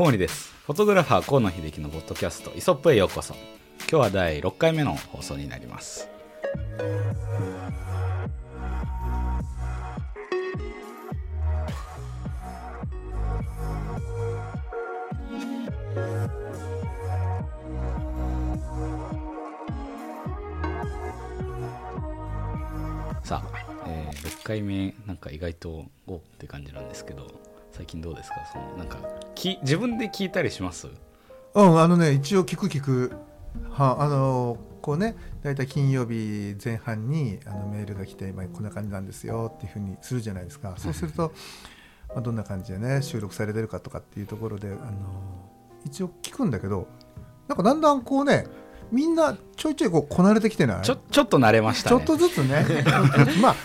小森です。フォトグラファー河野秀樹のポッドキャストイソップへようこそ。今日は第6回目の放送になります。さあ、えー、6回目なんか意外とおって感じなんですけど。最近どうですか？そのなんかき自分で聞いたりします？うんあのね一応聞く聞く。はあのこうね大体金曜日前半にあのメールが来て、まあ、こんな感じなんですよっていうふうにするじゃないですか。そうすると、まあ、どんな感じでね収録されてるかとかっていうところであの一応聞くんだけどなんかだんだんこうねみんなちょいちょいこうこなれてきてない？ちょちょっと慣れましたね。ちょっとずつね。まあ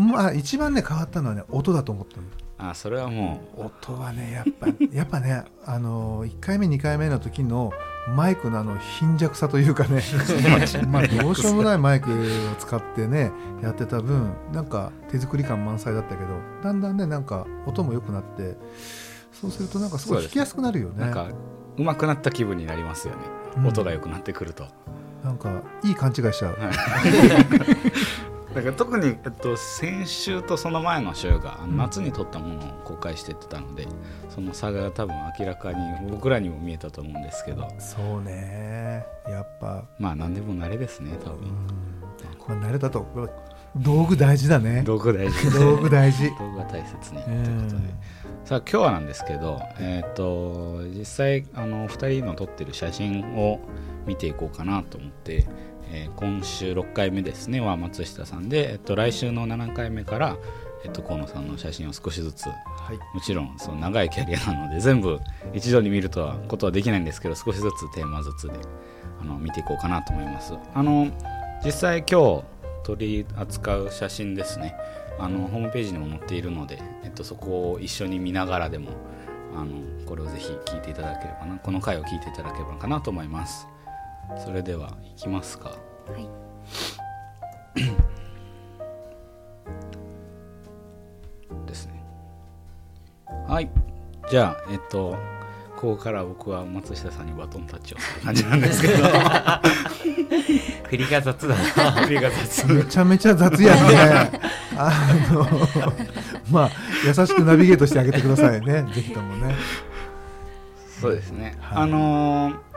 まあ一番ね変わったのはね音だと思ったのあそれはもう。音はねやっぱ やっぱねあの1回目2回目の時のマイクのあの貧弱さというかね。まあどうしようもないマイクを使ってねやってた分なんか手作り感満載だったけどだんだんねなんか音も良くなってそうするとなんかすごい弾きやすくなるよね。なんか上手くなった気分になりますよね、うん、音が良くなってくると。なんかいい勘違いしちゃう。はい だから特に、えっと、先週とその前の週が夏に撮ったものを公開してたので、その差が多分明らかに僕らにも見えたと思うんですけど。そうね。やっぱ。まあ何でも慣れですね多分、これ慣れたと道具大事だね。道具大事。道具大事。道具が大切に、ということで。さあ今日はなんですけどえっ、ー、と実際あの2人の撮ってる写真を見ていこうかなと思ってえー、今週6回目ですね。は松下さんで、えっと、来週の7回目から、えっと、河野さんの写真を少しずつ、はい、もちろんその長いキャリアなので全部一度に見るとはことはできないんですけど少しずつテーマずつであの見ていこうかなと思います。あの実際今日取り扱う写真ですね。あのホームページにも載っているので、えっと、そこを一緒に見ながらでもあのこれをぜひ聞いていただければなこの回を聞いていただければかなと思いますそれではいきますか。はい。ですね。はい。じゃあえっとここから僕は松下さんにバトンタッチをする感じなんですけど。振りが雑だな。振りが雑。めちゃめちゃ雑やね。あのまあ優しくナビゲートしてあげてくださいね。ぜひともね。そうですね、はい、あのー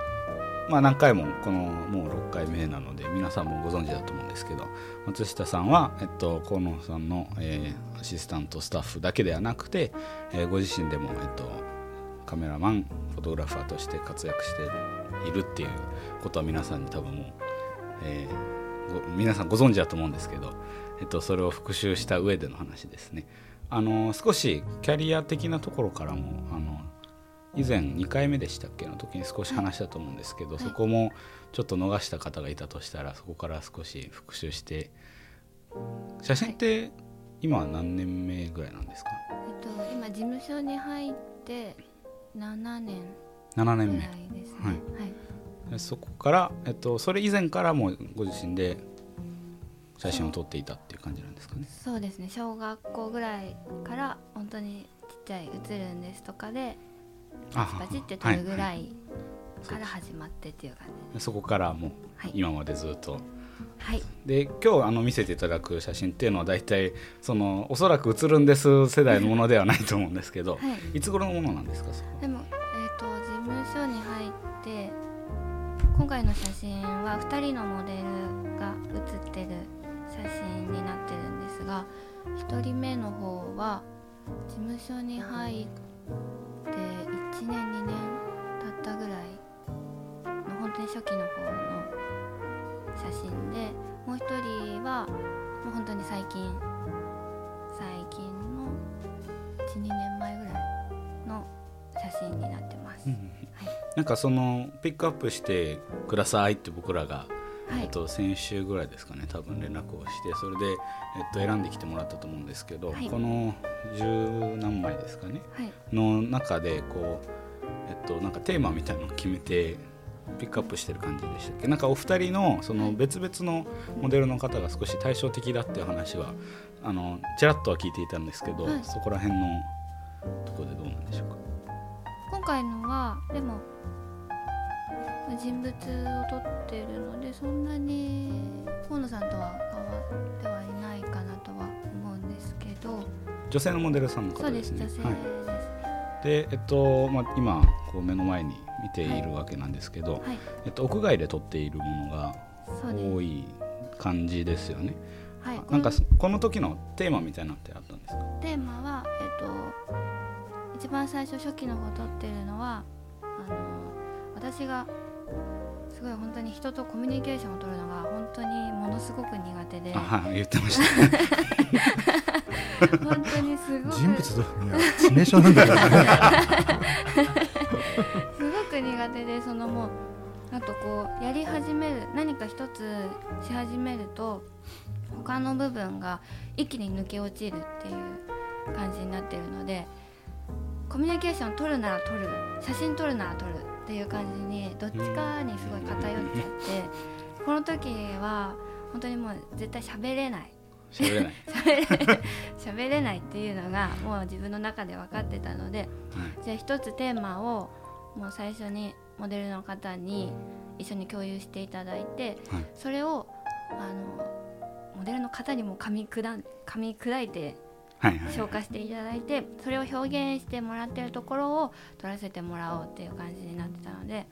まあ、何回もこのもう6回目なので皆さんもご存知だと思うんですけど松下さんは、えっと、河野さんの、えー、アシスタントスタッフだけではなくて、えー、ご自身でも、えっと、カメラマンフォトグラファーとして活躍しているっていうことは皆さんに多分もう、えー、皆さんご存知だと思うんですけど、えっと、それを復習した上での話ですね。あの少しキャリア的なところからもあの以前2回目でしたっけの時に少し話したと思うんですけど、はい、そこもちょっと逃した方がいたとしたらそこから少し復習して写真って今は何年目ぐらいなんですか、えっと、今事務所に入って7年7年目、ね、はい、はい、そこから、えっと、それ以前からもご自身で写真を撮っていたっていう感じなんですかね？そうですね。小学校ぐらいから本当にちっちゃい「映るんです」とかでパチって撮るぐらいから始まってっていう感じそこからもう今までずっと、はい、で今日あの見せていただく写真っていうのは大体そのおそらく写るんです世代のものではないと思うんですけど、はい、いつ頃のものなんですか？でも、えーと、事務所に入って今回の写真は2人のモデルが写ってる写真になってるんですが1人目の方は事務所に入って1年2年経ったぐらいの本当に初期の方の写真でもう一人はもう本当に最近最近の12年前ぐらいの写真になってます、はい、なんかそのピックアップしてくださいって僕らが、えっと、先週ぐらいですかね多分連絡をしてそれで、えっと、選んできてもらったと思うんですけど、はい、この十何枚ですかね、はい、の中でこう、えっと、なんかテーマみたいなのを決めてピックアップしてる感じでしたっけ？なんかお二人のその別々のモデルの方が少し対照的だっていう話はあのちらっとは聞いていたんですけど、そこら辺のところでどうなんでしょうか？今回のはでも人物を撮ってるのでそんなに河野さんとは変わってはいないかなとは思うんですけど。女性のモデルさんのそうで方ですすね女性はい。です、でえっとまあ、今こう目の前に見ているわけなんですけど、はい。えっと、屋外で撮っているものがそうです。多い感じですよね。はい。なんかここの時のテーマみたいなのってあったんですか？のテーマはえっと一番最初初期の方撮ってるのはあの私がすごい本当に人とコミュニケーションを取るのが本当にものすごく苦手で。あはい言ってました。ね。本当にすごく人物と致命傷なんだけどねすごく苦手でそのもうあとこうやり始める何か一つし始めると他の部分が一気に抜け落ちるっていう感じになってるのでコミュニケーション取るなら取る。写真撮るなら撮るっていう感じにどっちかにすごい偏っちゃってこの時は本当にもう絶対喋れない喋れない。喋れ 喋れないっていうのがもう自分の中で分かってたのではいじゃあ一つテーマをもう最初にモデルの方に一緒に共有していただいて、はいそれをあのモデルの方にも噛み砕噛み砕いて。消化していただいてそれを表現してもらってるところを撮らせてもらおうっていう感じになってたので。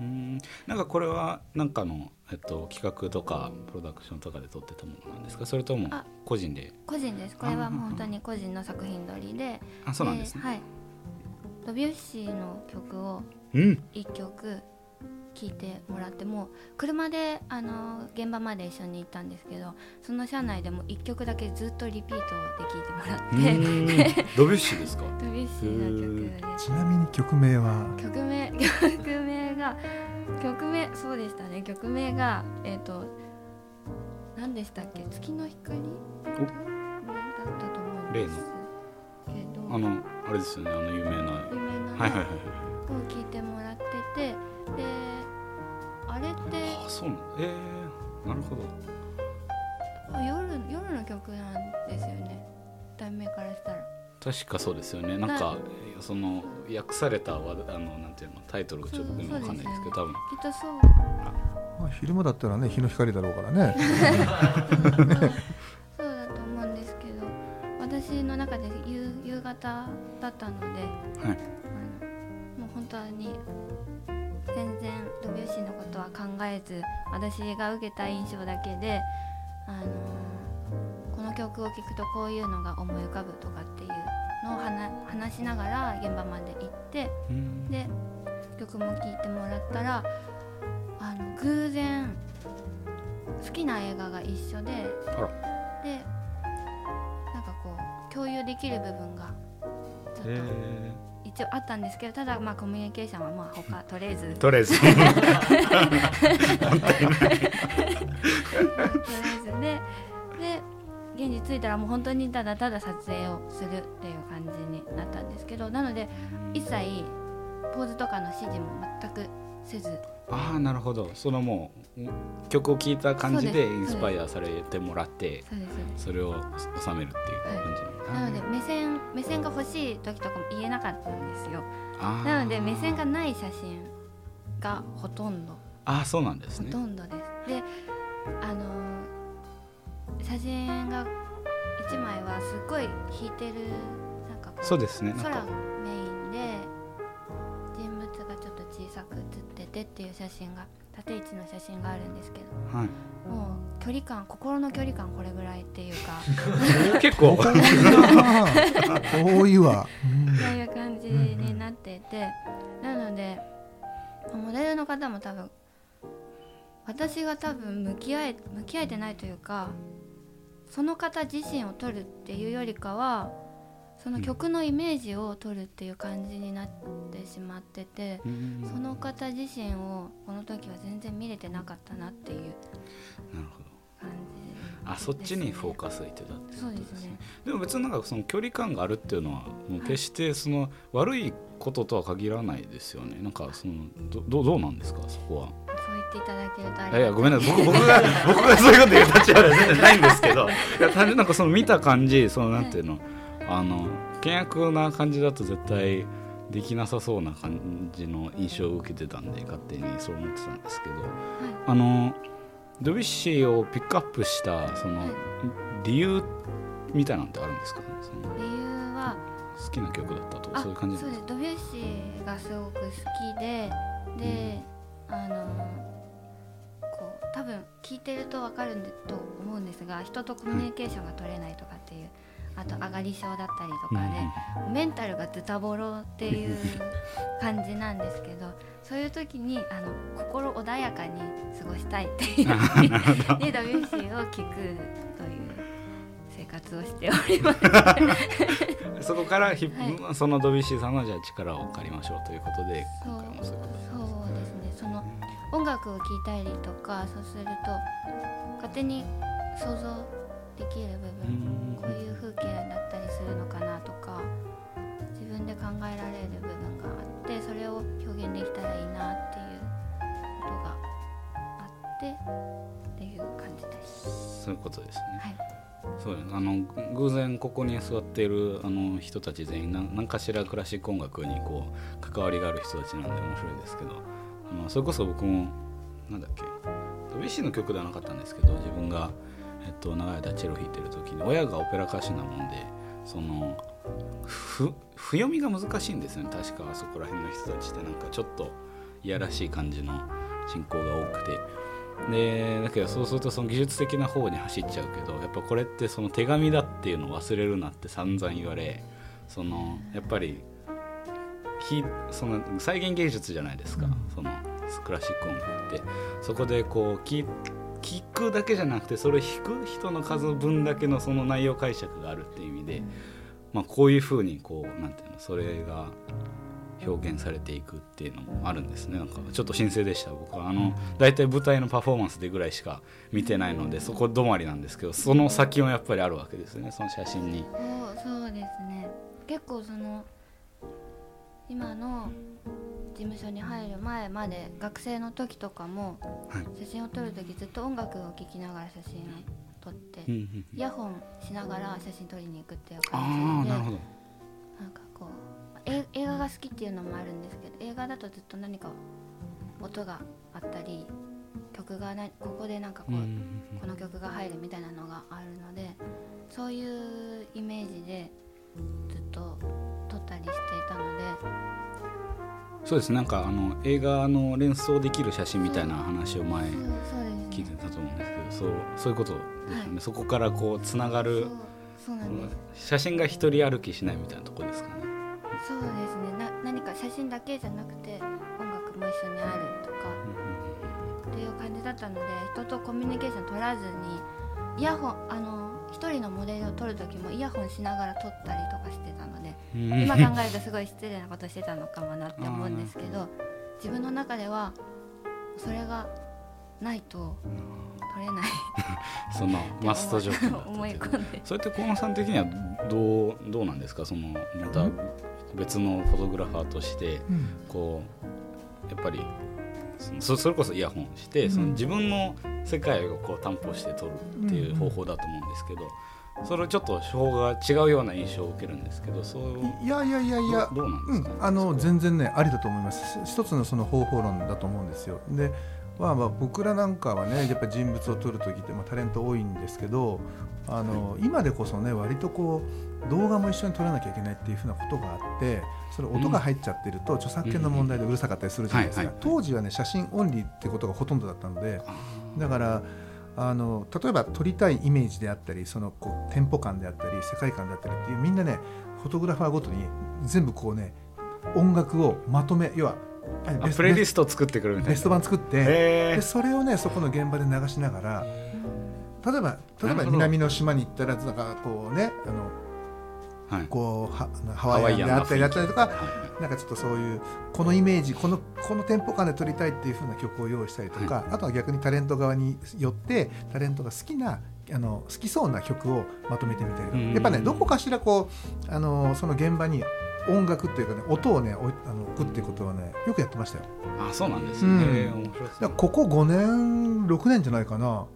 うーん。なんかこれはなんかの、えっと、企画とかプロダクションとかで撮ってたものなんですか？それともあ個人で？個人です。これはもう本当に個人の作品撮りで。あそうなんですね、はい。ドビュッシーの曲をうん1曲聴いてもらってもう車であの現場まで一緒に行ったんですけどその車内でも1曲だけずっとリピートで聴いてもらって、ドビュッシーですか？ドビュッシーの曲ちなみに曲名は？で曲名 曲名が曲名そうでしたね。曲名がえっ、と何でしたっけ？月の光？だったと思うんですけど。あのあれですよね。あの有名な。有名な、はいはいはい。を聞いてもらってあそうなんだ。えー、なるほど。あ夜夜の曲なんですよね。題名からしたら。確かそうですよね。なんかその訳されたわあのなんていうのタイトルがちょっと僕にもわかんないですけど多分。きっとそう。まあ、昼間だったらね日の光だろうからね。そうだと思うんですけど私の中で夕夕方だったのではい。あのもう本当に全然ドビュッシーのことは考えず私が受けた印象だけで、あのこの曲を聴くとこういうのが思い浮かぶとかっていうのを話話しながら現場まで行ってうんで曲も聴いてもらったらあの偶然好きな映画が一緒ででなんかこう共有できる部分がちょっと。え一応あったんですけどただまあコミュニケーションはまあ他とりあえず。ー、とりあえずとりあえずでで現地着いたらもう本当にただただ撮影をするっていう感じになったんですけどなので一切ポーズとかの指示も全くせず。ああなるほど。そのもう曲を聴いた感じでインスパイアされてもらってそれを収めるっていう感じなので目線目線が欲しい時とかも言えなかったんですよ。なので目線がない写真がほとんど。あーそうなんですほねとんどです。で、あのー写真が1枚はすっごい引いてるなんかこうそうですね空か。メインで人物がちょっと小さく写っててっていう写真が縦位置の写真があるんですけど。はい。もう距離感心の距離感これぐらいっていうか。結構。遠いな遠いわ、うんそういう感じになっていて。なのでモデルの方も多分私が多分向き合え向き合えてないというかその方自身を撮るっていうよりかはその曲のイメージを撮るっていう感じになってしまっててうん。その方自身をこの時は全然見れてなかったなっていうなるほど。感じあそっちにフォーカスいってたってそうですね。でも別になんかその距離感があるっていうのはもう決してその悪いこととは限らないですよね。なんかそのどどうどうなんですか？そこは。そう言っていただけるとあい。やいやごめんなさい。僕僕が僕がそういうこと言う立場は全然ないんですけど。いや単純になんかその見た感じそのなんていうのあの険悪な感じだと絶対できなさそうな感じの印象を受けてたんで勝手にそう思ってたんですけどあのドビュッシーをピックアップしたその理由みたいなんてあるんですかね？その理由は好きな曲だったとかあそういう感じそうです。ドビュッシーがすごく好きでで、あのこう多分聞いてると分かるんでと思うんですが人とコミュニケーションが取れないとかっていうあと上がり症だったりとかで、メンタルがズタボロっていう感じなんですけどそういう時にあの心穏やかに過ごしたいっていうでドビュッシーを聴くという生活をしております。そこからひ、はそのドビュッシーさんのじゃあ力を借りましょうということで今回もそういうことでそうですね。その音楽を聴いたりとかそうすると勝手に想像できる部分こういう風景だったりするのかなとか自分で考えられる部分があってそれを表現できたらいいなっていうことがあってっていう感じです。そういうことですね。はい。そうです。あの偶然ここに座っているあの人たち全員何何かしらクラシック音楽にこう関わりがある人たちなんで面白いですけどあのそれこそ僕もなんだっけドビュッシーの曲ではなかったんですけど自分が、えっと、長い間チェロ弾いてる時に親がオペラ歌手なもんでそのふ譜読みが難しいんですよね。確かあそこら辺の人たちってなんかちょっといやらしい感じの進行が多くて。でだけどそうするとその技術的な方に走っちゃうけどやっぱこれってその手紙だっていうのを忘れるなって散々言われそのやっぱりひその再現芸術じゃないですか、そのクラシック音楽って。そこでこう聞聞くだけじゃなくてそれを弾く人の数分だけのその内容解釈があるっていう意味で、まあ、こういうふうにこうなんていうのそれが表現されていくっていうのもあるんですね。なんかちょっと新鮮でした僕は。あの大体舞台のパフォーマンスでぐらいしか見てないのでそこ止まりなんですけどその先はやっぱりあるわけですよねその写真に。そうですね。結構その今の事務所に入る前まで学生の時とかもはい。写真を撮る時ずっと音楽を聴きながら写真を撮ってうんうんイヤホンしながら写真撮りに行くっていうあ感じであなんかこうえ映画が好きっていうのもあるんですけど映画だとずっと何か音があったり曲がなここでなんかこう、うんうんうん。この曲が入るみたいなのがあるのでそういうイメージでそうですなんかあの映画の連想できる写真みたいな話を前聞いねてたと思うんですけどそうそういうことですよね、はい。そこからこうつながる写真が一人歩きしないみたいなところですかね。そうですね。な何か写真だけじゃなくて音楽も一緒にあるとかっていう感じだったので人とコミュニケーション取らずにイヤホンあの一人のモデルを撮る時もイヤホンしながら撮ったり今考えるとすごい失礼なことしてたのかもなって思うんですけど自分の中ではそれがないと撮れない。そのマスト条件だ思いっていう込んで。それって河野さん的にはどうどうなんですか？そのまた別のフォトグラファーとしてうん。こうやっぱりそのそそれこそイヤホンして、うん。その自分の世界をこう担保して撮るっていう方法だと思うんですけど、それちょっと手法が違うような印象を受けるんですけどそういやいやいやいやどどうなんですか、うん、あの全然ねありだと思います。一つのその方法論だと思うんですよ。でまあまあ僕らなんかはねやっぱ人物を撮る時って、まあ、タレント多いんですけどあの今でこそね割とこう動画も一緒に撮らなきゃいけないっていうふうなことがあってそれ音が入っちゃってると著作権の問題でうるさかったりするじゃないですか。当時はね写真オンリーってことがほとんどだったのでだからあの例えば撮りたいイメージであったりそのこうテンポ感であったり世界観であったりっていうみんなねフォトグラファーごとに全部こうね音楽をまとめ要はあプレイリスストを作ってくるみたいな。ベスト版作ってへでそれをねそこの現場で流しながら例えば例えば南の島に行ったらなんかこうねあのはいこうはハワイアンであったりだったりとかはいなんかちょっとそういうこのイメージこのこのテンポ感で撮りたいっていう風な曲を用意したりとか、あとは逆にタレント側によってタレントが好きなあの好きそうな曲をまとめてみたりやっぱねどこかしらこうあのその現場に音楽っていうかね音をねおいあの置くっていうことはねよくやってましたよ。あそうなんですね、うん。ここ5年6年じゃないかな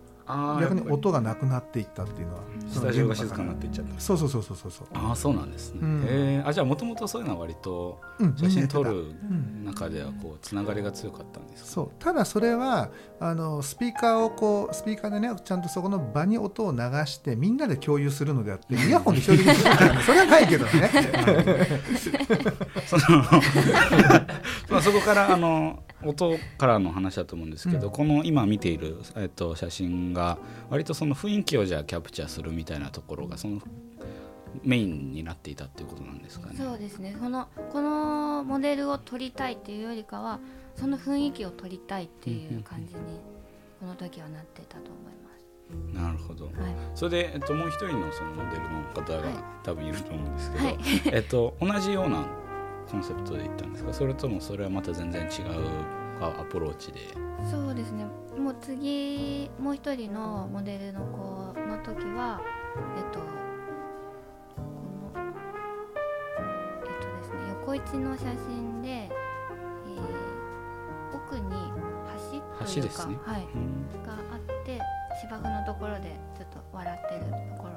逆に音がなくなっていったっていうのはスタジオが静かになっていっちゃった。そうそうそうそうそうそう。ああそうなんですね、うん。えー。あじゃあもともとそういうのは割とうん写真撮るん。中ではこうつながりが強かったんですか、そう。ただそれはあのスピーカーをこうスピーカーでねちゃんとそこの場に音を流してみんなで共有するのであって イヤホンで一人で聞くからねそれはないけどね。その まあそこからあの音からの話だと思うんですけど、うん。この今見ている、えっと、写真が割とその雰囲気をじゃあキャプチャーするみたいなところがそのメインになっていたっていうことなんですかね。そうですね。そのこのモデルを撮りたいっていうよりかはその雰囲気を撮りたいっていう感じにこの時はなってたと思いまなるほど。す。はい。それで、えっと、もう一人のそのモデルの方がはい。多分いると思うんですけど、はい。えっと、同じようなコンセプトで行ったんですか？それともそれはまた全然違うあアプローチで。そうですね。もう次もう一人のモデルの子の時はえっとこのえっとですね横一の写真で、えー奥に橋というか橋ですね。はい、うん。があって芝生のところでちょっと笑ってるところ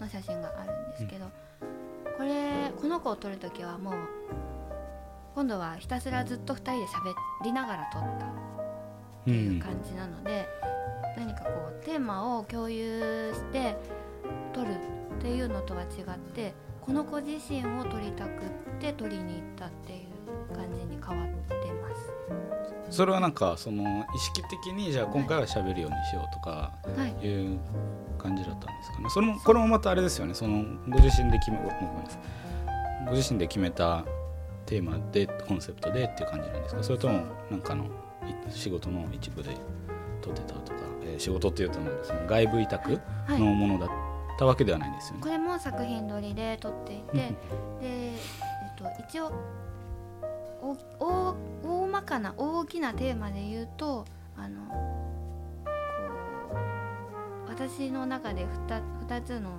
の写真があるんですけど、これこの子を撮る時はもう今度はひたすらずっと2人で喋りながら撮ったっていう感じなので、何かこうテーマを共有して撮るっていうのとは違ってこの子自身を撮りたくって撮りに行ったっていう感じに変わってます。それはなんかその意識的にじゃあ今回は喋るようにしようとかはい。いう感じだったんですかね。それもこれもまたあれですよね。そのご自身で決めごめんなさい。ご自身で決めたテーマでコンセプトでっていう感じなんですか？それともなんかのい仕事の一部で撮ってたとか、えー仕事っていうとなんかその外部委託はい。のものだったわけではないんですよね。これも作品撮りで撮っていてで、えっと、一応お大大まかな大きなテーマで言うとあのこう私の中で 2, 2つの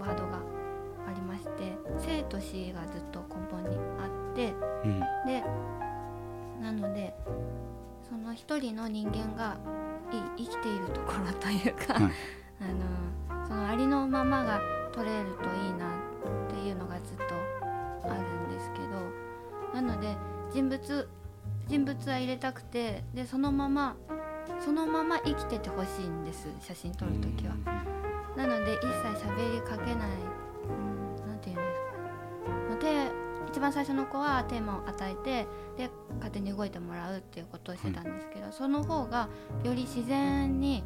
ワードがありまして生と死がずっと根本にあってうん。でなのでその一人の人間がい生きているところというか、はい。あのそのありのままが取れるといいなっていうのがずっとあるんですけどなので人物人物は入れたくてでそのままそのまま生きててほしいんです写真撮るときは。なので一切喋りかけない、一番最初の子はテーマを与えてで勝手に動いてもらうっていうことをしてたんですけど、その方がより自然に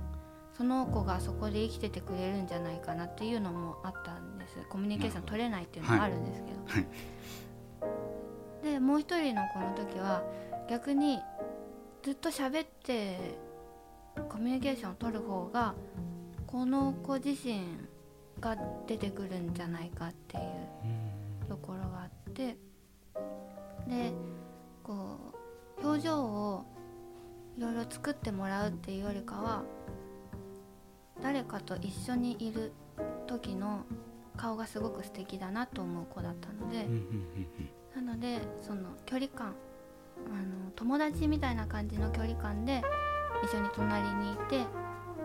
その子がそこで生きててくれるんじゃないかなっていうのもあったんです。コミュニケーション取れないっていうのもあるんですけど、はい。でもう一人の子の時は逆にずっと喋ってコミュニケーションを取る方がこの子自身が出てくるんじゃないかっていうところってでこう表情をいろいろ作ってもらうっていうよりかは誰かと一緒にいる時の顔がすごく素敵だなと思う子だったのでなのでその距離感あの友達みたいな感じの距離感で一緒に隣にいて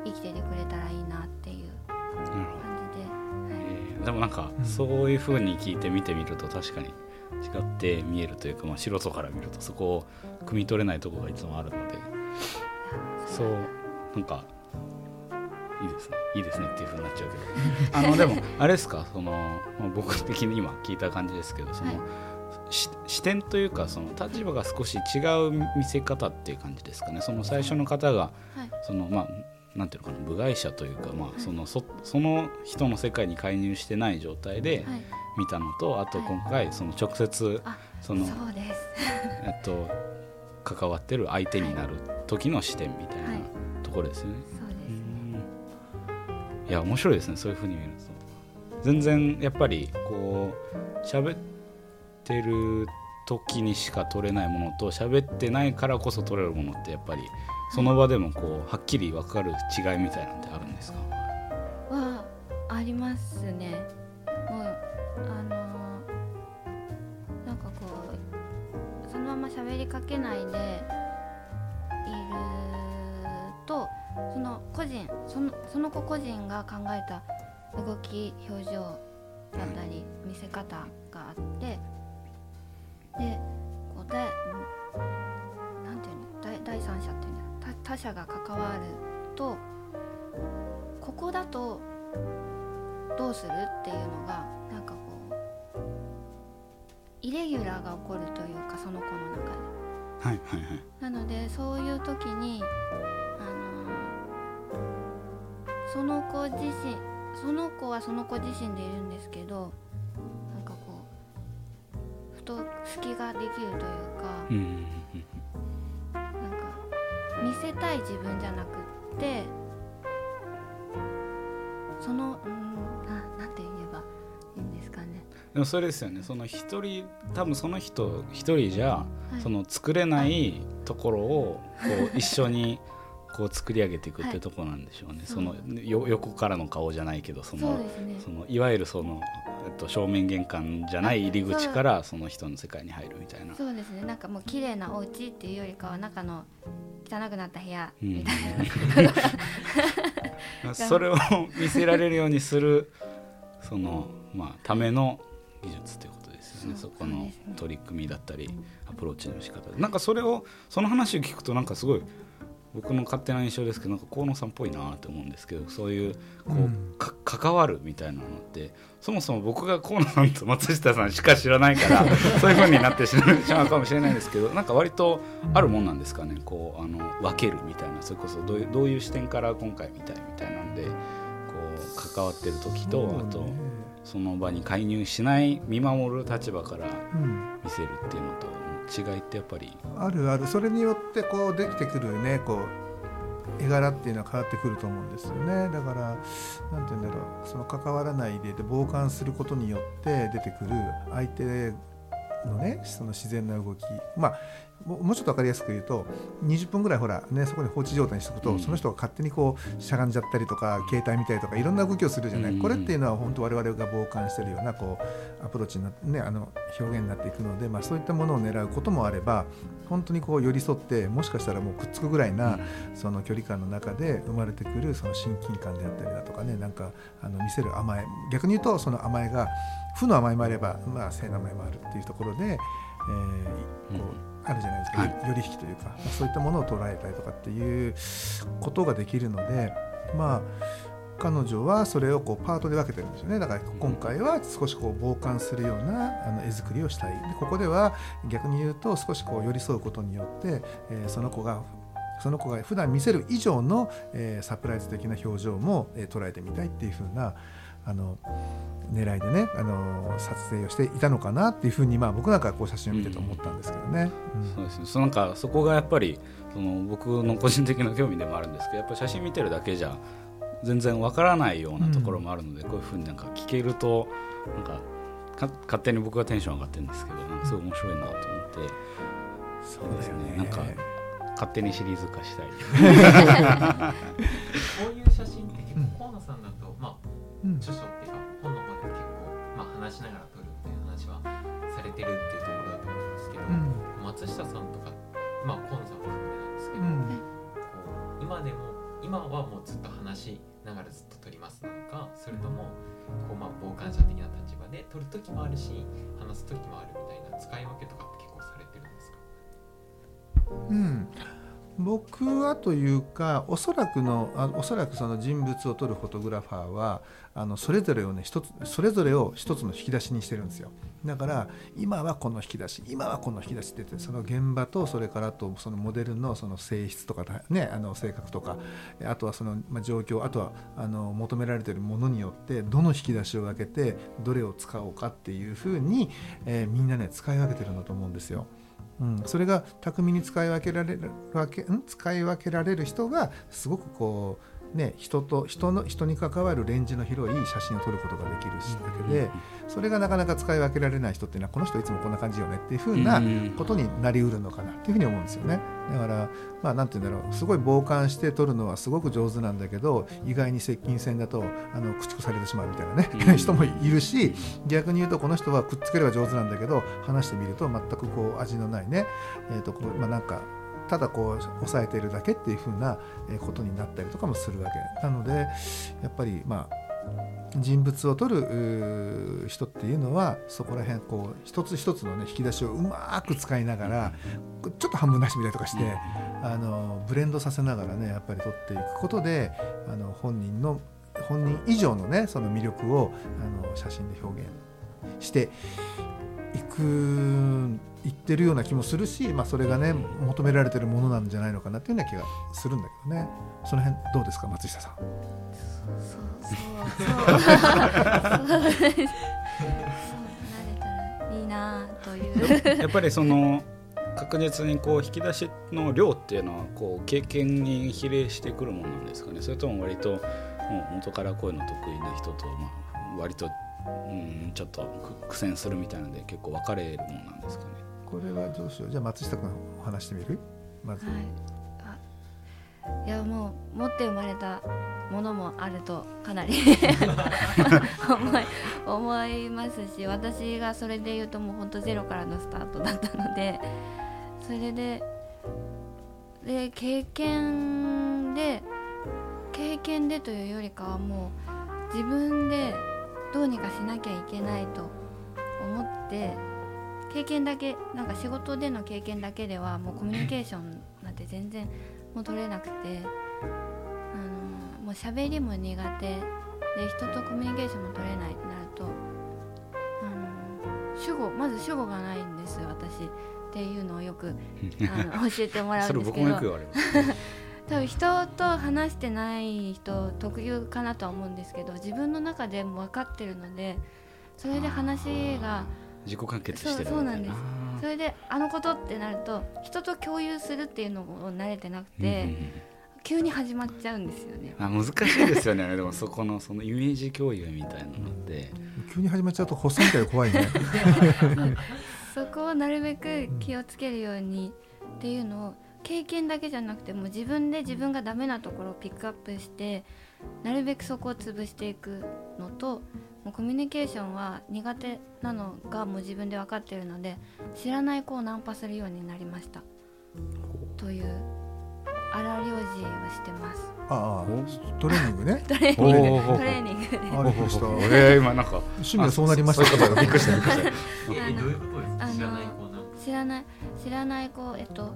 生きててくれたらいいなっていうで、もなんかうん。そういう風に聞いて見てみると確かに違って見えるというか、まあ、素人から見るとそこを汲み取れないところがいつもあるので。そう。なんかいいですね。いいですねっていう風になっちゃうけど。あのでもあれですか？その、まあ、僕的に今聞いた感じですけどその、はい。し視点というかその立場が少し違う見せ方っていう感じですかね。その最初の方がはい。そのまあなんていうのかな部外者というか、まあ、そのそその人の世界に介入してない状態ではい。見たのと、あとはい。今回その直接あその、そうです。えっと、関わってる相手になる時の視点みたいはい。なところですよね。そうですね。いや面白いですね。そういうふうに見ると。全然やっぱりこう喋ってる時にしか撮れないものと喋ってないからこそ撮れるものってやっぱりその場でもこうはっきり分かる違いみたいなんてあるんですか？はありますね。もうあのなんかこうそのまま喋りかけないでいるとその個人そのその子個人が考えた動き表情だったり見せ方があってでこう他他者が関わるとここだとどうするっていうのがなんかこうイレギュラーが起こるというかその子の中で。はいはいはいなのでそういう時に、あのーその子自身その子はその子自身でいるんですけどなんかこうふと隙ができるというか、うん見せたい自分じゃなくってそのうんななんて言えばいいんですかね。でもそれですよねその一人多分その人一人じゃ、はいその作れないところをこう 一緒にこう作り上げていくってとこなんでしょうね、そのよ横からの顔じゃないけどそのね。そのいわゆるその、えっと、正面玄関じゃない入り口からその人の世界に入るみたいな。そうですね。なんかもう綺麗なお家っていうよりかは中の汚くなった部屋うん。みたいな、それを見せられるようにするその、まあ、ための技術ってことですよね。そこの取り組みだったりアプローチの仕方なんかそれをその話を聞くとなんかすごい僕の勝手な印象ですけどなんか河野さんっぽいなと思うんですけどそういうこう、うん。か関わるみたいなのってそもそも僕が河野さんと松下さんしか知らないから そういう風になってしまうかもしれないですけどなんか割とあるもんなんですかね？こうあの分けるみたいなそれこそどういうどういう視点から今回見たいみたいなんでこう関わってる時とあとその場に介入しない見守る立場からうん見せるっていうのと違いってやっぱり。あるある。それによってこうできてくるねこう絵柄っていうのは変わってくると思うんですよね。だから何て言うんだろう。その関わらないでで傍観することによって出てくる相手のねその自然な動き。まあももうちょっと分かりやすく言うと20分ぐらいほらねそこに放置状態にしておくと、うん。その人が勝手にこうしゃがんじゃったりとか携帯見たりとかいろんな動きをするじゃない、うん。これっていうのは本当我々が傍観してるようなこうアプローチになってねあの表現になっていくので、まあ、そういったものを狙うこともあれば本当にこう寄り添ってもしかしたらもうくっつくぐらいな、その距離感の中で生まれてくるその親近感であったりだとかねなんかあの見せる甘え逆に言うとその甘えが負の甘えもあれば、まあ、性の甘えもあるっていうところで、えーこうあるじゃないですか、はより引きというか、まあそういったものを捉えたりとかっていうことができるのでまあ彼女はそれをこうパートで分けてるんですよね。だから今回は少しこう傍観するようなあの絵作りをしたい。でここでは逆に言うと少しこう寄り添うことによって、えーその子がその子が普段見せる以上の、えーサプライズ的な表情も、えー捉えてみたいっていう風なあの狙いでね、あの撮影をしていたのかなっていうふうに、まあ、僕なんかはこう写真を見てて思ったんですけどね。うん。そうですね。そのなんかそこがやっぱりその僕の個人的な興味でもあるんですけどやっぱ写真見てるだけじゃ全然わからないようなところもあるので、こういうふうになんか聞けるとなんかか勝手に僕はテンション上がってるんですけどなんかすごい面白いなと思って。そうですね。なんか勝手にシリーズ化したい。こういう写真って結構河野さんだと、まあうん。著書っていうか本の方で結構、まあ、話しながら撮るみたいな話はされてるっていうところだと思うんですけど、うん。松下さんとか、まあ、河野さんも含めなんですけど、うん。こう今でも今はもうずっと話しながらずっと撮りますなのかそれともこう、まあ、傍観者的な立場で撮る時もあるし話す時もあるみたいな使い分けとかって結構されてるんですか？うん、僕はというかおそらくのあおそらくその人物を撮るフォトグラファーはあのそれぞれをね一つそれぞれを一つの引き出しにしてるんですよだから今はこの引き出し今はこの引き出しって言ってその現場とそれからとそのモデルのその性質とかねあの性格とかあとはその、状況あとはあの求められてるものによってどの引き出しを分けてどれを使おうかっていうふうに、えーみんなね使い分けてるんだと思うんですよ。うん、それが巧みに使い分けられるわけん？使い分けられる人がすごくこうね人と人の人に関わるレンジの広い写真を撮ることができるしだけでそれがなかなか使い分けられない人っていうのはこの人いつもこんな感じよねっていうふうなうんことになりうるのかなっていうふうに思うんですよね。だからまあなんて言うんだろうすごい傍観して撮るのはすごく上手なんだけど意外に接近戦だとあの駆逐されてしまうみたいなね、うん。人もいるし逆に言うとこの人はくっつければ上手なんだけど話してみると全くこう味のないね、えーとこうまあ、なんかただこう抑えているだけっていうふうなえーことになったりとかもするわけ。なのでやっぱりまあ人物を撮る人っていうのはそこら辺こう一つ一つのね引き出しをうまく使いながらちょっと半分出してみたりとかしてあのブレンドさせながらねやっぱり撮っていくことであの本人の本人以上のねその魅力をあの写真で表現していくいってるような気もするし、まあ、それがね求められてるものなんじゃないのかなっていうような気がするんだけどね。その辺どうですか松下さん。そうそう。そう。そう。なれたらいいなという。やっぱりその確実にこう。引き出しの量っていう。のはこう。経験に比例してくるものなんですかねそれとも割ともう。元からこう。いう。の得意な人と、まあ、割と、う。ん、ちょっと苦戦するみたいなので結構分かれるものなんですかね。これはどうしよう。じゃあ松下君話してみる？まず、はい。あいやもう持って生まれたものもあるとかなり 思い思いますし私がそれで言うともう本当ゼロからのスタートだったのでそれでで経験で経験でというよりかはもう自分でどうにかしなきゃいけないと思って経験だけなんか仕事での経験だけではもうコミュニケーションなんて全然もう取れなくてあのもう喋りも苦手で人とコミュニケーションも取れないってなるとあの主語まず主語がないんです私っていうのをよく あの教えてもらうんですけど。多分人と話してない人特有かなとは思うんですけど自分の中でも分かってるのでそれで話が自己完結してるそうそうなんです。それであのことってなると人と共有するっていうのを慣れてなくうんうんて、急に始まっちゃうんですよね。うんあ難しいですよね。でもそこのそのイメージ共有みたいなのって、急に始まっちゃうと発作みたいで怖いね。そこをなるべく気をつけるようにっていうのを経験だけじゃなくてもう自分で自分がダメなところをピックアップしてなるべくそこを潰していくのともうコミュニケーションは苦手なのがもう自分で分かってるので知らない子をナンパするようになりました。という荒療治をしてます。ああトレーニングね。トレーニング。トレーニングで。ありした。えー、今なんか 趣味はそうなりました。びっくりした びっくりした。ええどういうことですあのか知らない子な知らない知らない子えっと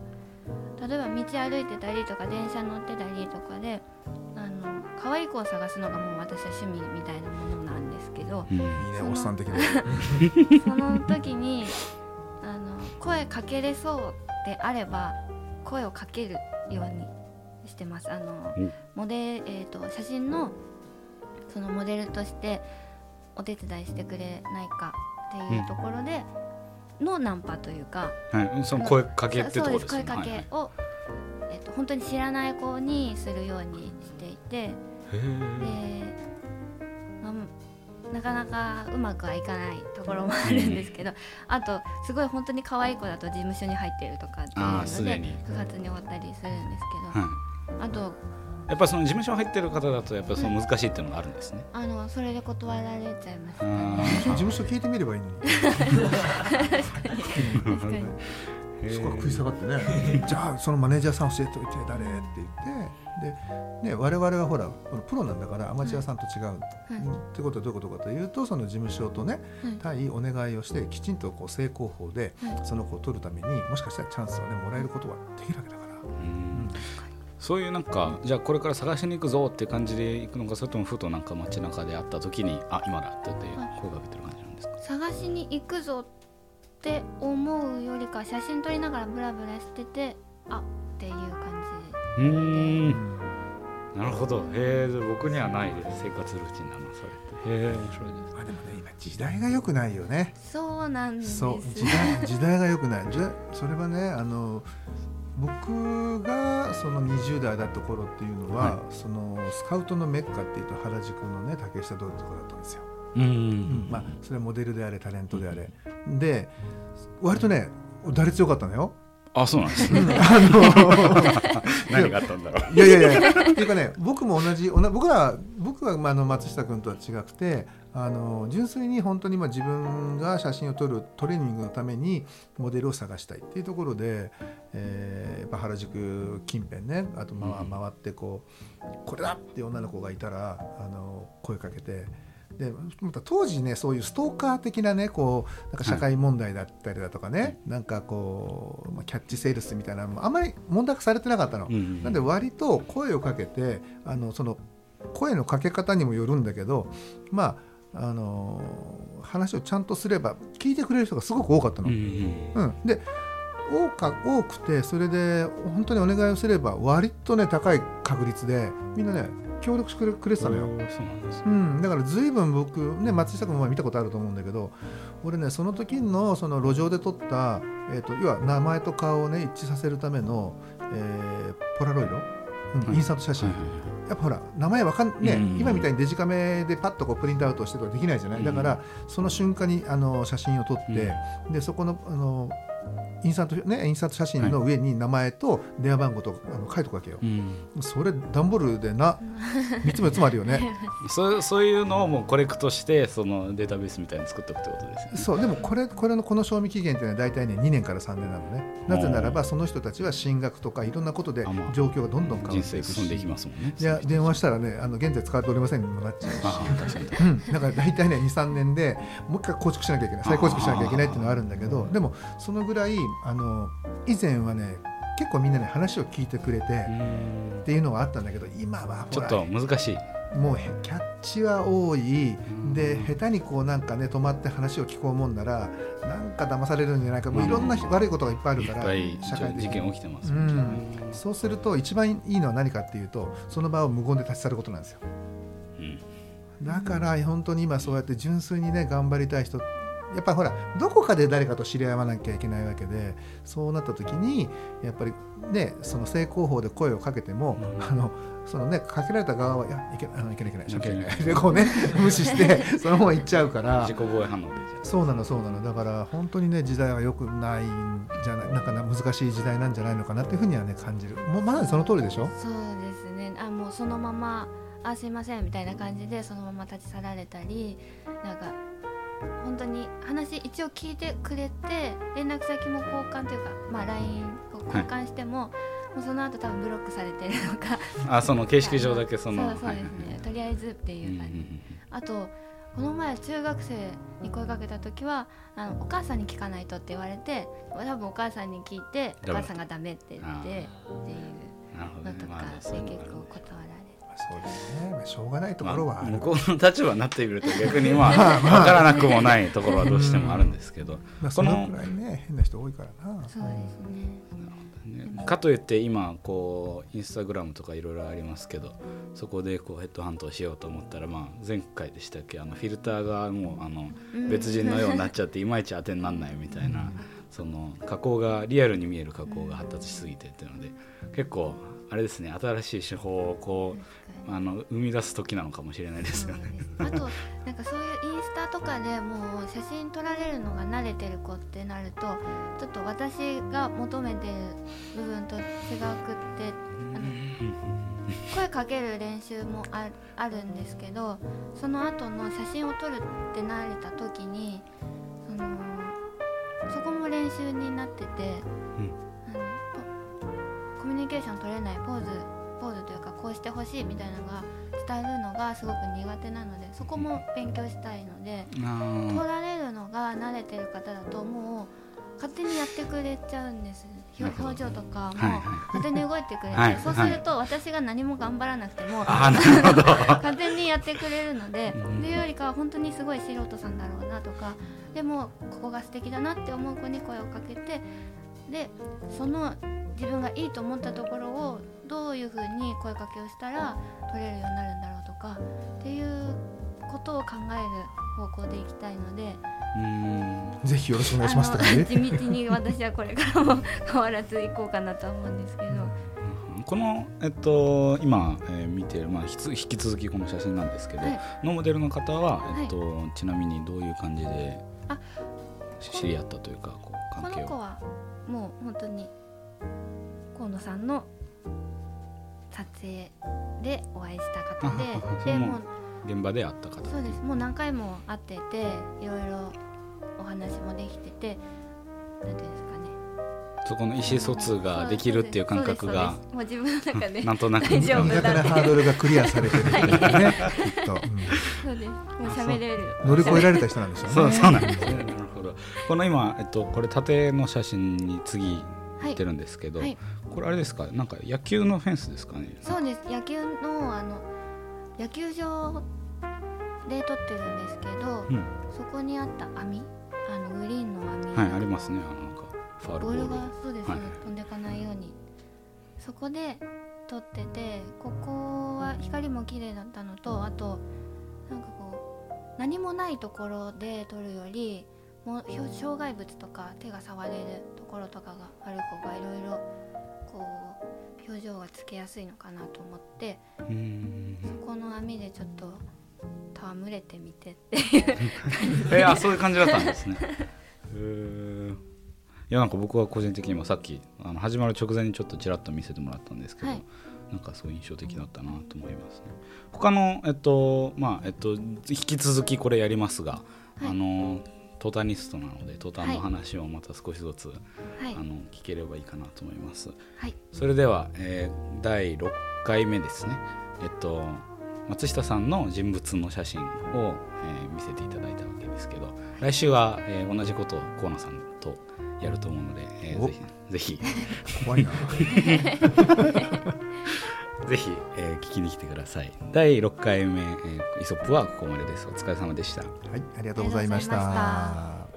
例えば道歩いてたりとか電車乗ってたりとかであの可愛い子を探すのがもう私は趣味みたいなものなんで。すけどうん。いいねそのおっさん的でその時にあの声かけれそうであれば声をかけるようにしてます。あのうん。モデえー、と写真のそのモデルとしてお手伝いしてくれないかっていうところでのナンパというか、はい、その声かけってところですそうよねです声かけを、えっと本当に知らない子にするようにしていてで、まあ、なかなかうまくはいかないところもあるんですけどあとすごい本当に可愛い子だと事務所に入ってるとかっていうあのでーすでに。9月に終わったりするんですけど、はいあとやっぱその事務所入ってる方だとやっぱその難しいっていうのがあるんですね。あのそれで断られちゃいましたあね。事務所聞いてみればいいのに。確かに そこは食い下がってね。じゃあそのマネージャーさん教えておいて誰？って言ってで、ね、我々はほらこのプロなんだからアマチュアさんと違う、ってことはどういうことかというとその事務所とね対お願いをしてきちんとこう正攻法ではい。その子を取るためにもしかしたらチャンスをねもらえることはできるわけだから。うん。そういうなんかじゃあこれから探しに行くぞっていう感じで行くのかそれともふとなんか街中で会った時にあ今だって言って声かけてる感じなんですか？探しに行くぞって思うよりか写真撮りながらブラブラしててあっていう感うーうん。んなるほど。へえ僕にはないです。生活ルーチンなのそれって。へえ面白いです。まあでもね今時代が良くないよね。じそうなんです。そう。時代時代が良くない。じゃそれはねあの僕がその20代だった頃っていうのは、はそのスカウトのメッカっていうと原宿のね竹下通りとかだったんですよ、うんまあそれはモデルであれタレントであれで割とね打率良かったのよあそうなんですうんね。あの何があったんだろう。いやいやいやっていうかね僕も同じおな僕ら僕はまああの松下君とは違くてあの純粋に本当にまあ自分が写真を撮るトレーニングのためにモデルを探したいっていうところで、えー、やっぱ原宿近辺ねあとまあ回ってこう、これだって女の子がいたらあの声かけて。でまた当時ねそういうストーカー的なねこうなんか社会問題だったりだとかね、はい、なんかこう、まあ、キャッチセールスみたいなのもあんまり問題化されてなかったの、うんうん、なんで割と声をかけてあのその声のかけ方にもよるんだけどまああの話をちゃんとすれば聞いてくれる人がすごく多かったの。うん、うん、で多か多くてそれで本当にお願いをすれば割とね高い確率でみんなね協力してくれてたのよ、うん、だから随分僕ね松下君も見たことあると思うんだけど俺ねその時のその路上で撮った、えーと、要は名前と顔をね一致させるための、えー、ポラロイド、うん、インスタント写真、やっぱほら名前わかんね、うん、今みたいにデジカメでパッとこうプリントアウトしてとかできないじゃない、だからその瞬間にあの写真を撮って、でそこのあのインサートねインサート写真の上に名前と電話番号とあの書いとくわけよ、うん、それ段ボールでな3つも4つもあるよね。そうそういうのをもうコレクトしてそのデータベースみたいに作っておくってことですよね。そうでもこれこれのこの賞味期限っていうのは大体ね2年から3年なのね。なぜならばその人たちは進学とかいろんなことで状況がどんどん変わっていくし、進んでいきますもんね。いや電話したらねあの現在使われておりませんにもなっちゃうし。うん、だから大体ね23年でもう一回構築しなきゃいけない。再構築しなきゃいけないっていうのがあるんだけどでもそのぐらいあの以前はね結構みんなね話を聞いてくれてっていうのがあったんだけど今はちょっと難しい。もうキャッチは多い。で下手にこうなんかね止まって話を聞こうもんならなんか騙されるんじゃないか。もういろんな悪いことがいっぱいあるから社会的事件起きてます、うん、そうすると一番いいのは何かっていうとその場を無言で立ち去ることなんですよ、うん、だから本当に今そうやって純粋にね頑張りたい人やっぱりほらどこかで誰かと知り合わなきゃいけないわけでそうなった時にやっぱりねその正攻法で声をかけても、うん、あのそのねかけられた側はいやいけあのいけないいけないいけない。でこうね無視して そのまま行っちゃうから。自己防衛反応でそうなのそうなの。だから本当にね時代は良くないんじゃないなんか難しい時代なんじゃないのかなっていうふうにはね感じる。もうまさにその通りでしょ？そうですね。あもうそのままあすいませんみたいな感じでそのまま立ち去られたりなんか本当に話一応聞いてくれて連絡先も交換というか、まあ、LINE 交換しても、はい、もうその後多分ブロックされてるのか。あその形式上だけそのそうそうですね、とりあえずっていう感じ、あとこの前中学生に声かけた時はあのお母さんに聞かないとって言われて多分お母さんに聞いてお母さんがダメって言ってっていうのとかで結構断られそうですね、まあ、しょうがないところは、まあ、向こうの立場になってみると逆にまあ分からなくもないところはどうしてもあるんですけど、まあ、そのくらいね変な人多いからな。そうですね。かといって今こうインスタグラムとかいろいろありますけどそこでこうヘッドハントをしようと思ったら、まあ、前回でしたっけあのフィルターがもうあの別人のようになっちゃっていまいち当てにならないみたいなその加工がリアルに見える加工が発達しすぎてっていうので結構あれですね新しい手法をこうあの生み出す時なのかもしれないですよね。あとなんかそういうインスタとかでもう写真撮られるのが慣れてる子ってなるとちょっと私が求めてる部分と違くってあの声かける練習もああるんですけどその後の写真を撮るって慣れた時にそのそこも練習になってて、うん、ニケーション取れないポーズポーズというかこうしてほしいみたいなのが伝えるのがすごく苦手なのでそこも勉強したいので取られるのが慣れてる方だともう勝手にやってくれちゃうんです。表情とかも勝手に動いてくれて、はいはい、そうすると私が何も頑張らなくても、はい、勝手にやってくれるので、というよりかは本当にすごい素人さんだろうなとかでもここが素敵だなって思う子に声をかけてでその自分がいいと思ったところをどういうふうに声かけをしたら取れるようになるんだろうとかっていうことを考える方向でいきたいので。うん。ぜひよろしくお願いしますね、地道に私はこれからも変わらずいこうかなと思うんですけど。この、えっと、今、えー、見ている、まあ、引き続きこの写真なんですけど、はい、のモデルの方は、えっと、はい、ちなみにどういう感じで知り合ったというかこう関係を。この子はもう本当に河野さんの撮影でお会いした方で でも現場で会った方そうです。もう何回も会ってていろいろお話もできてて何ていうんですかね。そこの意思疎通ができるっていう感覚がもう自分の中でなんとなく。大丈夫苦手なハードルがクリアされてるんだよね、きっと、うん。そうです。もう喋れる。乗り越えられた人なんでしょうね。そうそうなんですねどこの今、えっと、これ縦の写真に次はい出るんですけど、はい。これあれですか？なんか野球のフェンスですかね？そうです。野球のあの野球場で撮ってるんですけど、うん。そこにあった網あのグリーンの網、はいありますね。あのなんかファール。ボールがそうですね、はい。飛んでいかないように。そこで撮っててここは光も綺麗だったのとあとなんかこう何もないところで撮るよりも障害物とか手が触れるところとかがある方がいろいろこう表情がつけやすいのかなと思ってうーん。そこの網でちょっと戯れてみてって えあそういう感じだったんですね。いやなんか僕は個人的にもさっきあの始まる直前にちょっとちらっと見せてもらったんですけど、はい。なんかそういう印象的だったなと思いますね。他のえっとまあえっと引き続きこれやりますが、はい。あのトータニストなのでトータンの話をまた少しずつ、はい。あの聞ければいいかなと思います。はい。それでは、えー第6回目ですね。えっと松下さんの人物の写真を、えー見せていただいたわけですけど来週は、えー同じことを河野さんとやると思うので、えーお。ぜひぜひ。怖いな。ぜひ、えー聞きに来てください。第6回目、えーイソップはここまでです。お疲れ様でした。はい、ありがとうございました。